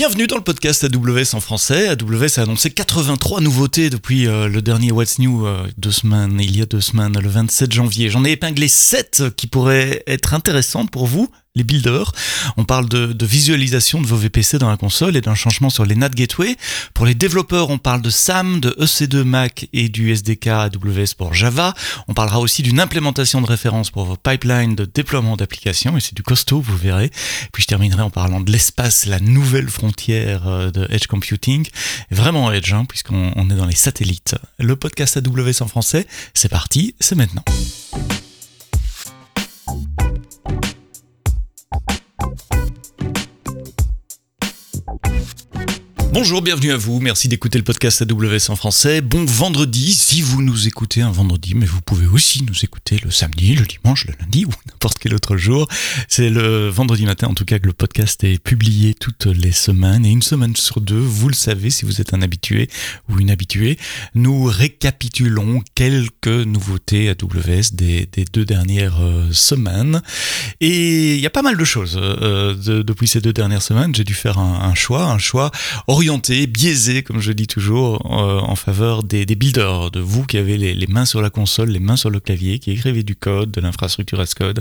Bienvenue dans le podcast AWS en français. AWS a annoncé 83 nouveautés depuis euh, le dernier What's New euh, deux semaines, il y a deux semaines, le 27 janvier. J'en ai épinglé 7 qui pourraient être intéressantes pour vous les builders. On parle de, visualisation de vos VPC dans la console et d'un changement sur les NAT Gateway. Pour les développeurs, on parle de SAM, de EC2 Mac et du SDK AWS pour Java. On parlera aussi d'une implémentation de référence pour vos pipelines de déploiement d'applications et c'est du costaud, vous verrez. Puis je terminerai en parlant de l'espace, la nouvelle frontière euh, de Edge Computing. Vraiment Edge, hein, puisqu'on est dans les satellites. Le podcast AWS en français, c'est parti, c'est maintenant. Bonjour, bienvenue à vous. Merci d'écouter le podcast AWS en français. Bon vendredi, si vous nous écoutez un vendredi, mais vous pouvez aussi nous écouter le samedi, le dimanche, le lundi ou n'importe quel autre jour. C'est le vendredi matin, en tout cas, que le podcast est publié toutes les semaines et une semaine sur deux, vous le savez, si vous êtes un habitué ou une habituée, nous récapitulons quelques nouveautés AWS des, des deux dernières euh, semaines. Et il y a pas mal de choses euh, depuis ces deux dernières semaines. J'ai dû faire un, un choix, un choix biaisé, comme je dis toujours, euh, en faveur des, builders, de vous qui avez les, mains sur la console, les mains sur le clavier, qui écrivez du code, de l'infrastructure as code,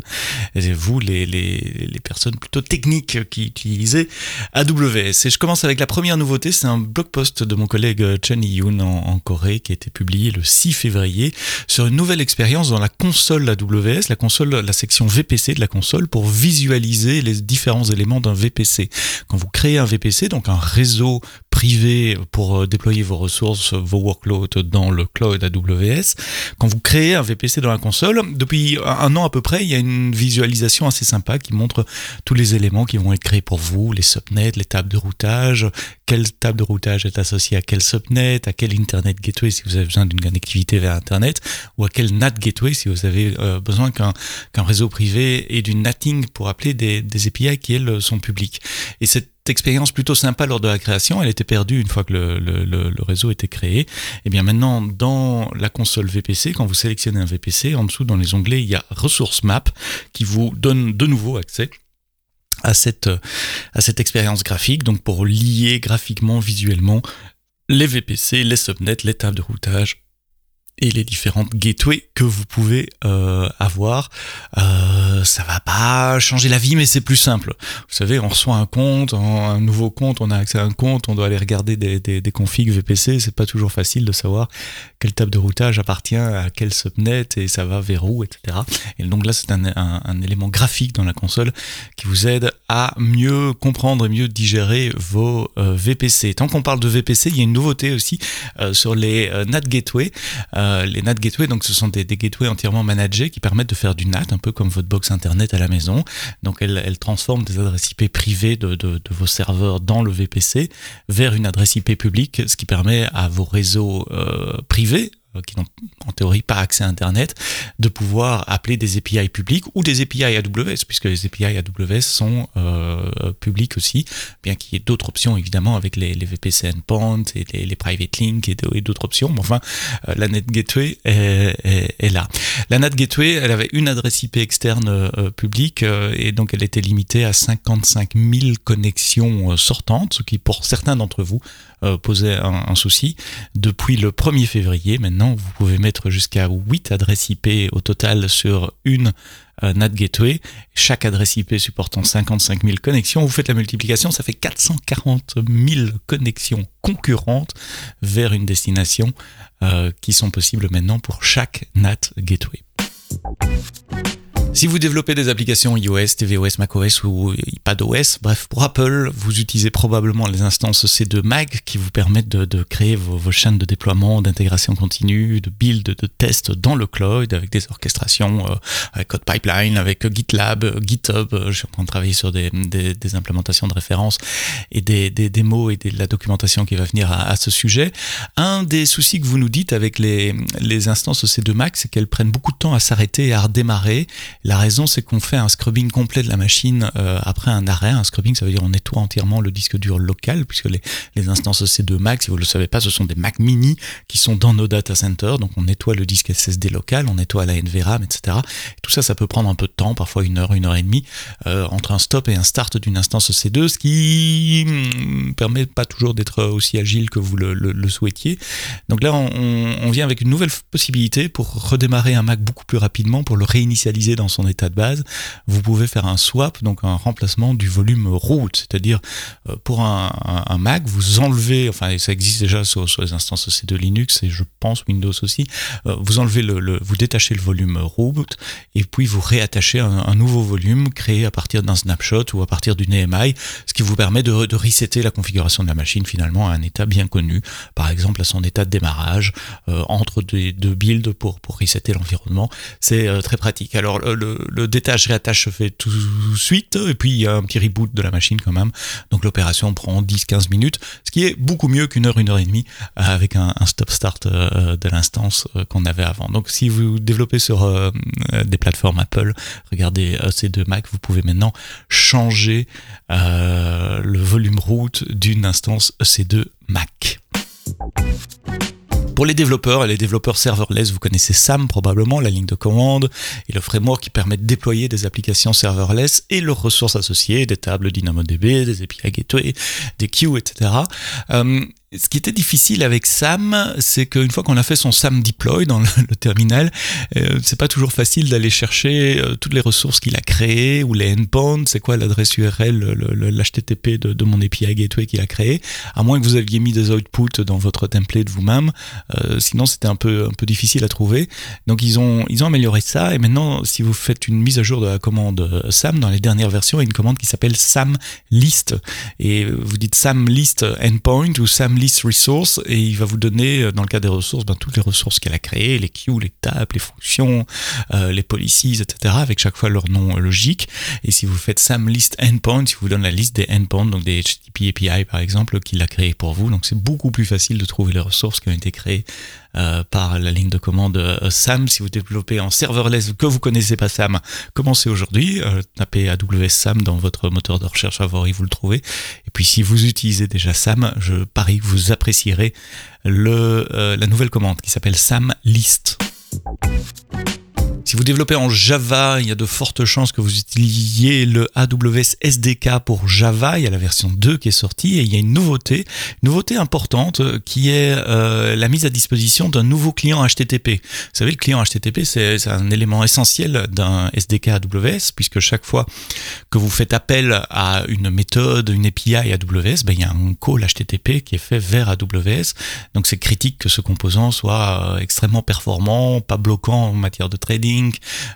et vous, les, les, personnes plutôt techniques qui utilisez AWS. Et je commence avec la première nouveauté, c'est un blog post de mon collègue Chen Yoon en, en, Corée qui a été publié le 6 février sur une nouvelle expérience dans la console AWS, la console, la section VPC de la console pour visualiser les différents éléments d'un VPC. Quand vous créez un VPC, donc un réseau privé pour euh, déployer vos ressources, vos workloads dans le cloud AWS. Quand vous créez un VPC dans la console, depuis un an à peu près, il y a une visualisation assez sympa qui montre tous les éléments qui vont être créés pour vous, les subnets, les tables de routage, quelle table de routage est associée à quel subnet, à quel Internet Gateway si vous avez besoin d'une connectivité vers Internet, ou à quel NAT Gateway si vous avez euh, besoin qu'un réseau privé et du NATing pour appeler des, des API qui, elles, sont publiques. Et cette expérience plutôt sympa lors de la création, elle était perdue une fois que le, le, réseau était créé. Et eh bien maintenant, dans la console VPC, quand vous sélectionnez un VPC, en dessous dans les onglets, il y a Ressources Map qui vous donne de nouveau accès à cette, à cette expérience graphique, donc pour lier graphiquement, visuellement les VPC, les subnets, les tables de routage et les différentes gateways que vous pouvez euh, avoir. Euh, ça va pas changer la vie, mais c'est plus simple. Vous savez, on reçoit un compte, un nouveau compte, on a accès à un compte, on doit aller regarder des, configs VPC. C'est pas toujours facile de savoir quelle table de routage appartient à quel subnet et ça va vers où, etc. Et donc là, c'est un, élément graphique dans la console qui vous aide à mieux comprendre et mieux digérer vos euh, VPC. Tant qu'on parle de VPC, il y a une nouveauté aussi euh, sur les euh, NAT Gateway. Les NAT Gateway, donc ce sont des, gateways entièrement managés qui permettent de faire du NAT, un peu comme votre box internet à la maison. Donc elle, transforme des adresses IP privées de, vos serveurs dans le VPC vers une adresse IP publique, ce qui permet à vos réseaux privés euh, qui n'ont en théorie pas accès à Internet, de pouvoir appeler des API publics ou des API AWS, puisque les API AWS sont euh, publics aussi, bien qu'il y ait d'autres options évidemment avec les, les VPC endpoints et les, les private links et d'autres options, mais enfin euh, la Net Gateway est, est, là. La Net Gateway, elle avait une adresse IP externe euh, publique et donc elle était limitée à 55 000 connexions sortantes, ce qui pour certains d'entre vous posait un, un souci. Depuis le 1er février, maintenant vous pouvez mettre jusqu'à 8 adresses IP au total sur une euh, NAT Gateway. Chaque adresse IP supportant 55 000 connexions. Vous faites la multiplication, ça fait 440 000 connexions concurrentes vers une destination euh, qui sont possibles maintenant pour chaque NAT Gateway. Si vous développez des applications iOS, tvOS, macOS ou iPadOS, bref, pour Apple, vous utilisez probablement les instances C2 Mag qui vous permettent de, créer vos, chaînes de déploiement, d'intégration continue, de build, de test dans le cloud avec des orchestrations, euh, avec Code Pipeline, avec GitLab, GitHub. Je suis en train de travailler sur des, implémentations de référence et des, démos et de la documentation qui va venir à, ce sujet. Un des soucis que vous nous dites avec les, les instances C2 Mac, c'est qu'elles prennent beaucoup de temps à s'arrêter et à redémarrer La raison, c'est qu'on fait un scrubbing complet de la machine euh, après un arrêt. Un scrubbing, ça veut dire on nettoie entièrement le disque dur local, puisque les, instances C2 Mac, si vous ne le savez pas, ce sont des Mac mini qui sont dans nos data centers. Donc on nettoie le disque SSD local, on nettoie la NVRAM, etc. Et tout ça, ça peut prendre un peu de temps, parfois une heure, une heure et demie, euh, entre un stop et un start d'une instance C2, ce qui ne hmm, permet pas toujours d'être aussi agile que vous le, souhaitiez. Donc là, on vient avec une nouvelle possibilité pour redémarrer un Mac beaucoup plus rapidement, pour le réinitialiser dans son état de base. Vous pouvez faire un swap, donc un remplacement du volume root, c'est-à-dire euh, pour un, Mac, vous enlevez, enfin ça existe déjà sur, les instances C2 Linux et je pense Windows aussi, euh, vous enlevez le, vous détachez le volume root et puis vous réattachez un, nouveau volume créé à partir d'un snapshot ou à partir d'une EMI, ce qui vous permet de, de resetter la configuration de la machine finalement à un état bien connu, par exemple à son état de démarrage, euh, entre deux builds pour, pour resetter l'environnement. C'est très pratique. Alors le détache réattache se fait tout de suite et puis il y a un petit reboot de la machine quand même. Donc l'opération prend 10-15 minutes, ce qui est beaucoup mieux qu'une heure, une heure et demie avec un, stop-start de l'instance qu'on avait avant. Donc si vous développez sur des plateformes Apple, regardez ces deux Mac, vous pouvez maintenant changer euh, le volume root d'une instance EC2 Mac. Pour les développeurs et les développeurs serverless, vous connaissez SAM probablement, la ligne de commande et le framework qui permet de déployer des applications serverless et leurs ressources associées, des tables DynamoDB, des API Gateway, des queues, etc ce qui était difficile avec SAM, c'est qu'une fois qu'on a fait son SAM deploy dans le, terminal, euh, c'est pas toujours facile d'aller chercher euh, toutes les ressources qu'il a créées ou les endpoints, c'est quoi l'adresse URL, l'HTTP de, de, mon API Gateway qu'il a créé, à moins que vous aviez mis des outputs dans votre template vous-même, euh, sinon c'était un peu, un peu difficile à trouver. Donc ils ont, ils ont amélioré ça et maintenant si vous faites une mise à jour de la commande SAM, dans les dernières versions, il y a une commande qui s'appelle SAM list. Et vous dites SAM list endpoint ou SAM list resource et il va vous donner, euh, dans le cas des ressources, ben, toutes les ressources qu'elle a créées, les queues, les tables, les fonctions, euh, les policies, etc., avec chaque fois leur nom logique. Et si vous faites SAM list endpoint, il vous donne la liste des endpoints, donc des HTTP API par exemple, qu'il a créé pour vous. Donc c'est beaucoup plus facile de trouver les ressources qui ont été créées euh, par la ligne de commande euh, SAM. Si vous développez en serverless que vous connaissez pas SAM, commencez aujourd'hui. Euh, tapez AWS SAM dans votre moteur de recherche favori, vous le trouvez. Et puis si vous utilisez déjà SAM, je parie que vous apprécierez le, la nouvelle commande qui s'appelle SAM List. Si vous développez en Java, il y a de fortes chances que vous utilisiez le AWS SDK pour Java. Il y a la version 2 qui est sortie et il y a une nouveauté, une nouveauté importante euh, qui est euh, la mise à disposition d'un nouveau client HTTP. Vous savez, le client HTTP, c'est un élément essentiel d'un SDK AWS puisque chaque fois que vous faites appel à une méthode, une API AWS, ben, il y a un call HTTP qui est fait vers AWS. Donc c'est critique que ce composant soit euh, extrêmement performant, pas bloquant en matière de trading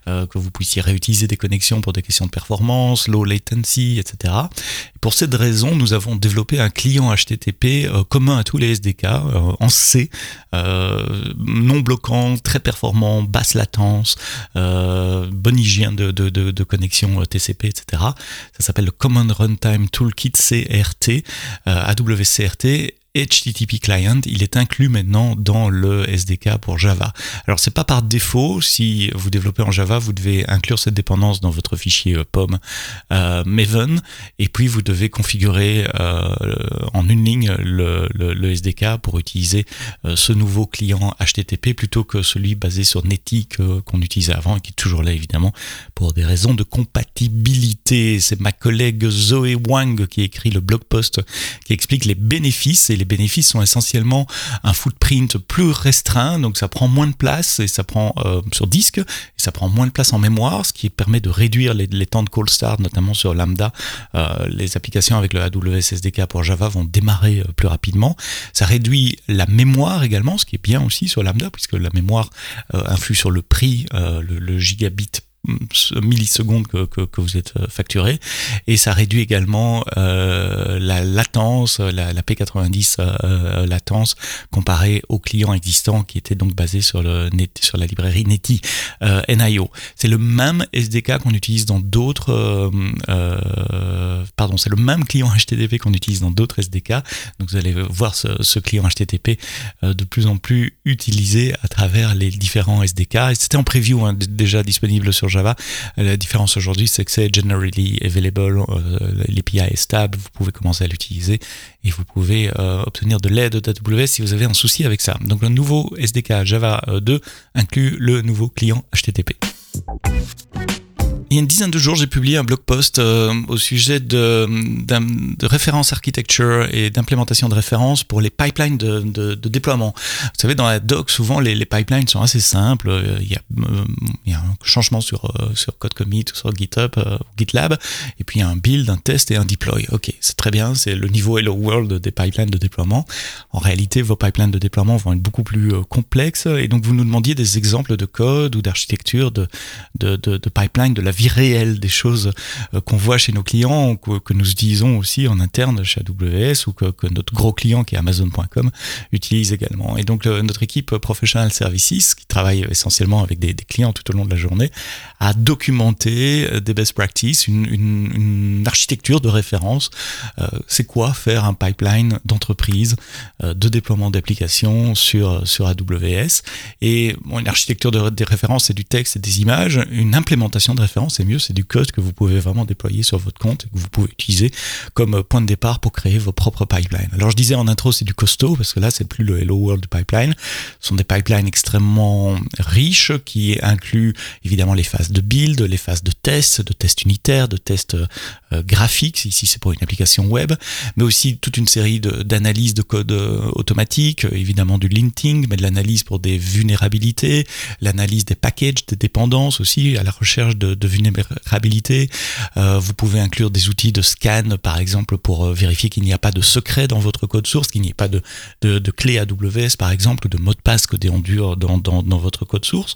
euh, que vous puissiez réutiliser des connexions pour des questions de performance, low latency, etc. pour cette raison, nous avons développé un client HTTP euh, commun à tous les SDK euh, en C, non bloquant, très performant, basse latence, bonne hygiène de, connexion TCP, etc. Ça s'appelle le Common Runtime Toolkit CRT, AWS CRT HTTP client, il est inclus maintenant dans le SDK pour Java. Alors c'est pas par défaut, si vous développez en Java, vous devez inclure cette dépendance dans votre fichier euh, POM euh, Maven, et puis vous devez configurer euh, en une ligne le, le, SDK pour utiliser ce nouveau client HTTP plutôt que celui basé sur Netty qu'on utilisait avant et qui est toujours là évidemment pour des raisons de compatibilité. C'est ma collègue Zoé Wang qui écrit le blog post qui explique les bénéfices et les les bénéfices sont essentiellement un footprint plus restreint, donc ça prend moins de place et ça prend euh, sur disque et ça prend moins de place en mémoire, ce qui permet de réduire les, temps de call start, notamment sur Lambda. Euh, les applications avec le AWS SDK pour Java vont démarrer euh, plus rapidement. Ça réduit la mémoire également, ce qui est bien aussi sur Lambda, puisque la mémoire influe sur le prix, le, le gigabit millisecondes que, vous êtes euh, facturé et ça réduit également euh, la latence, la, la P90 euh, latence comparée aux clients existants qui étaient donc basés sur le sur la librairie Netty NIO. C'est le même SDK qu'on utilise dans d'autres pardon, c'est le même client HTTP qu'on utilise dans d'autres SDK. Donc vous allez voir ce, client HTTP de plus en plus utilisé à travers les différents SDK. C'était en preview hein, déjà disponible sur Java. La différence aujourd'hui, c'est que c'est generally available, l'API est stable, vous pouvez commencer à l'utiliser et vous pouvez obtenir de l'aide d'AWS si vous avez un souci avec ça. Donc le nouveau SDK Java 2 inclut le nouveau client HTTP. Il y a une dizaine de jours, j'ai publié un blog post euh, au sujet de, de référence architecture et d'implémentation de références pour les pipelines de, déploiement. Vous savez, dans la doc, souvent les, pipelines sont assez simples. Euh, il y a, euh, il y a un changement sur, sur code commit ou sur GitHub ou GitLab, et puis il y a un build, un test et un deploy. Ok, c'est très bien, c'est le niveau Hello World des pipelines de déploiement. En réalité, vos pipelines de déploiement vont être beaucoup plus complexes, et donc vous nous demandiez des exemples de code ou d'architecture de, de, de pipeline de la vie réelle des choses euh, qu'on voit chez nos clients, que, que, nous utilisons aussi en interne chez AWS ou que, notre gros client qui est Amazon.com utilise également. Et donc notre équipe Professional Services, qui travaille essentiellement avec des, clients tout au long de la journée, a documenté euh, des best practices, une, architecture de référence. Euh, c'est quoi faire un pipeline d'entreprise de déploiement d'applications sur, sur AWS Et bon, une architecture de, des références, c'est du texte et des images. Une implémentation de référence, c'est mieux, c'est du code que vous pouvez vraiment déployer sur votre compte et que vous pouvez utiliser comme point de départ pour créer vos propres pipelines. Alors je disais en intro, c'est du costaud parce que là, c'est plus le Hello World pipeline. Ce sont des pipelines extrêmement riches qui incluent évidemment les phases de build, les phases de test, de test unitaire, de test euh, graphique, ici c'est pour une application web, mais aussi toute une série d'analyses de, de, code euh, automatique, évidemment du linting, mais de l'analyse pour des vulnérabilités, l'analyse des packages, des dépendances aussi, à la recherche de vulnérabilité. Euh, vous pouvez inclure des outils de scan, par exemple, pour euh, vérifier qu'il n'y a pas de secret dans votre code source, qu'il n'y ait pas de, de, clé AWS, par exemple, ou de mot de passe codé en dur dans, dans, dans, votre code source.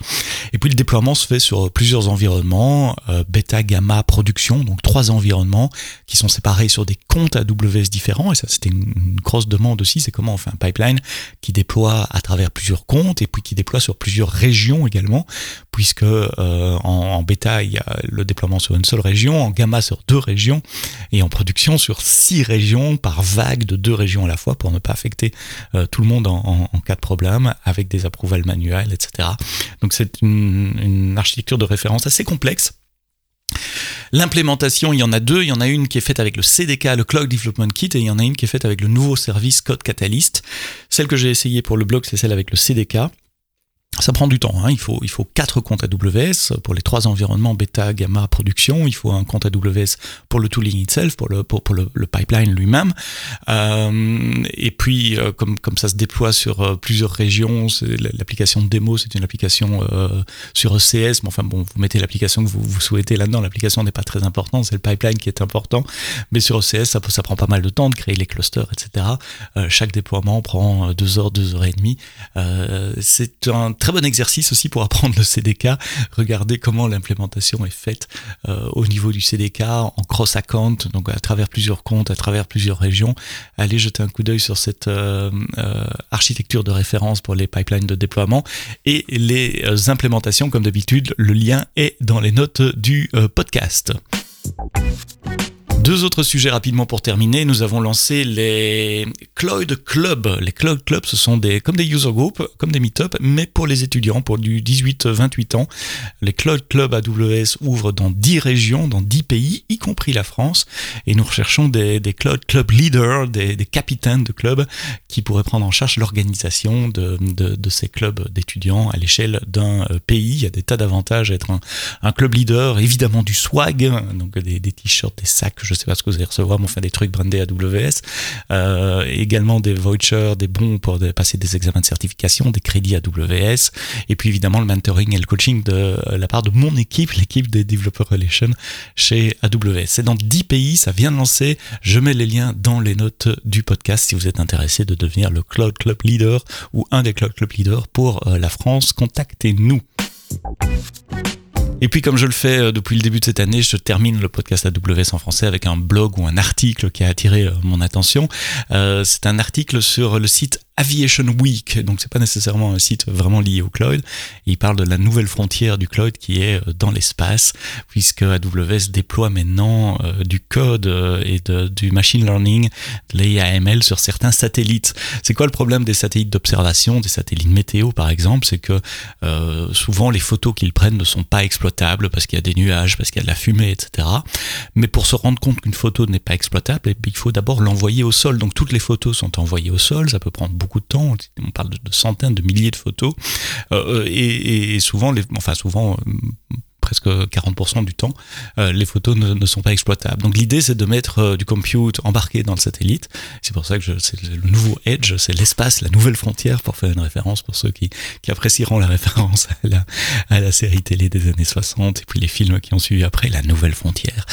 Et puis le déploiement se fait sur plusieurs environnements, euh, bêta, gamma, production, donc trois environnements qui sont séparés sur des comptes AWS différents. Et ça, c'était une, grosse demande aussi, c'est comment on fait un pipeline qui déploie à travers plusieurs comptes et puis qui déploie sur plusieurs régions également, puisque euh, en, en bêta, il y a le déploiement sur une seule région, en gamma sur deux régions, et en production sur six régions par vague de deux régions à la fois pour ne pas affecter euh, tout le monde en, cas de problème avec des approvals manuels, etc. Donc c'est une, architecture de référence assez complexe. L'implémentation, il y en a deux. Il y en a une qui est faite avec le CDK, le Cloud Development Kit, et il y en a une qui est faite avec le nouveau service Code Catalyst. Celle que j'ai essayé pour le blog, c'est celle avec le CDK. Ça prend du temps, hein. il, faut, il faut quatre comptes AWS pour les trois environnements bêta, gamma, production, il faut un compte AWS pour le tooling itself, pour le, pour, pour le, le pipeline lui-même. Euh, et puis, euh, comme, comme ça se déploie sur euh, plusieurs régions, l'application de démo, c'est une application euh, sur ECS, mais enfin bon, vous mettez l'application que vous, vous souhaitez là-dedans, l'application n'est pas très importante, c'est le pipeline qui est important, mais sur ECS, ça, ça prend pas mal de temps de créer les clusters, etc. Euh, chaque déploiement prend deux heures, deux heures et demie. c'est un très bon exercice aussi pour apprendre le CDK. Regardez comment l'implémentation est faite euh, au niveau du CDK en cross-account, donc à travers plusieurs comptes, à travers plusieurs régions. Allez jeter un coup d'œil sur cette euh, euh, architecture de référence pour les pipelines de déploiement et les implémentations. Comme d'habitude, le lien est dans les notes du podcast. Deux autres sujets rapidement pour terminer. Nous avons lancé les Cloud Club. Les Cloud Club, ce sont des, comme des user groups, comme des meet-up, mais pour les étudiants, pour du 18-28 ans. Les Cloud Club AWS ouvrent dans 10 régions, dans 10 pays, y compris la France. Et nous recherchons des, des Cloud Club leaders, des, capitaines de clubs qui pourraient prendre en charge l'organisation de, ces clubs d'étudiants à l'échelle d'un euh, pays. Il y a des tas d'avantages à être un, club leader, évidemment du swag, donc des, des t-shirts, des sacs, je sais pas ce que vous allez recevoir, mais enfin des trucs brandés AWS, euh, également des vouchers, des bons pour passer des examens de certification, des crédits AWS, et puis évidemment le mentoring et le coaching de la part de mon équipe, l'équipe des Developer Relations chez AWS. C'est dans 10 pays, ça vient de lancer, je mets les liens dans les notes du podcast si vous êtes intéressé de devenir le Cloud Club Leader ou un des Cloud Club Leaders pour euh, la France, contactez-nous. Et puis comme je le fais euh, depuis le début de cette année, je termine le podcast AWS en français avec un blog ou un article qui a attiré euh, mon attention. Euh, c'est un article sur le site Aviation Week, donc c'est pas nécessairement un site vraiment lié au cloud. Il parle de la nouvelle frontière du cloud qui est dans l'espace, puisque AWS déploie maintenant du code et de, du machine learning, de l'AML sur certains satellites. C'est quoi le problème des satellites d'observation, des satellites météo par exemple? C'est que souvent les photos qu'ils prennent ne sont pas exploitables parce qu'il y a des nuages, parce qu'il y a de la fumée, etc. Mais pour se rendre compte qu'une photo n'est pas exploitable, il faut d'abord l'envoyer au sol. Donc toutes les photos sont envoyées au sol, ça peut prendre beaucoup de temps. On parle de, centaines, de milliers de photos, euh, et, souvent, les, enfin souvent presque 40% du temps, euh, les photos ne, sont pas exploitables. Donc l'idée, c'est de mettre euh, du compute embarqué dans le satellite. C'est pour ça que c'est le nouveau Edge, c'est l'espace, la nouvelle frontière, pour faire une référence pour ceux qui, qui apprécieront la référence à la, à la, série télé des années 60 et puis les films qui ont suivi après, la nouvelle frontière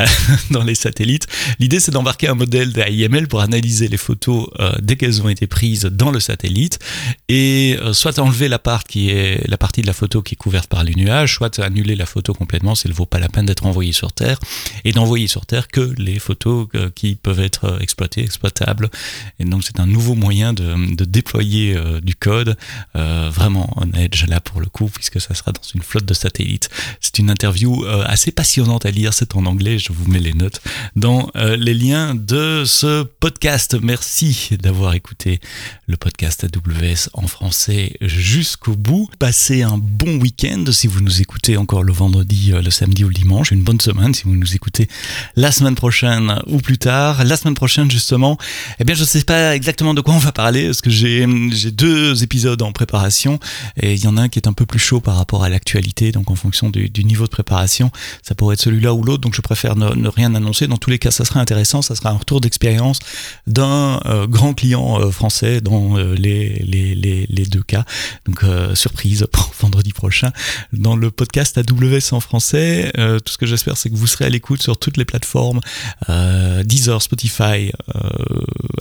euh, dans les satellites. L'idée, c'est d'embarquer un modèle d'AIML pour analyser les photos dès qu'elles ont été prises dans le satellite et soit enlever la, part qui est, la partie de la photo qui est couverte par les nuages, soit annuler la photo complètement s'il ne vaut pas la peine d'être envoyé sur Terre et d'envoyer sur Terre que les photos euh, qui peuvent être euh, exploitées, exploitables. Et donc c'est un nouveau moyen de, déployer euh, du code vraiment en Edge là pour le coup puisque ça sera dans une flotte de satellites. C'est une interview assez passionnante à lire, c'est en anglais, je vous mets les notes dans les liens de ce podcast. Merci d'avoir écouté le podcast AWS en français jusqu'au bout. Passez un bon week-end si vous nous écoutez encore le vendredi, euh, le samedi ou le dimanche. Une bonne semaine si vous nous écoutez la semaine prochaine ou plus tard. La semaine prochaine, justement, eh bien, je ne sais pas exactement de quoi on va parler parce que j'ai deux épisodes en préparation et il y en a un qui est un peu plus chaud par rapport à l'actualité. Donc, en fonction du, niveau de préparation, ça pourrait être celui-là ou l'autre. Donc, je préfère ne, rien annoncer. Dans tous les cas, ça sera intéressant. Ça sera un retour d'expérience d'un euh, grand client euh, français dans les, les, deux cas. Donc, surprise pour vendredi prochain dans le podcast AW en français. Euh, tout ce que j'espère, c'est que vous serez à l'écoute sur toutes les plateformes euh, Deezer, Spotify, euh,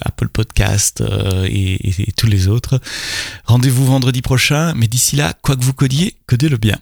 Apple Podcast et, et tous les autres. Rendez-vous vendredi prochain, mais d'ici là, quoi que vous codiez, codez-le bien.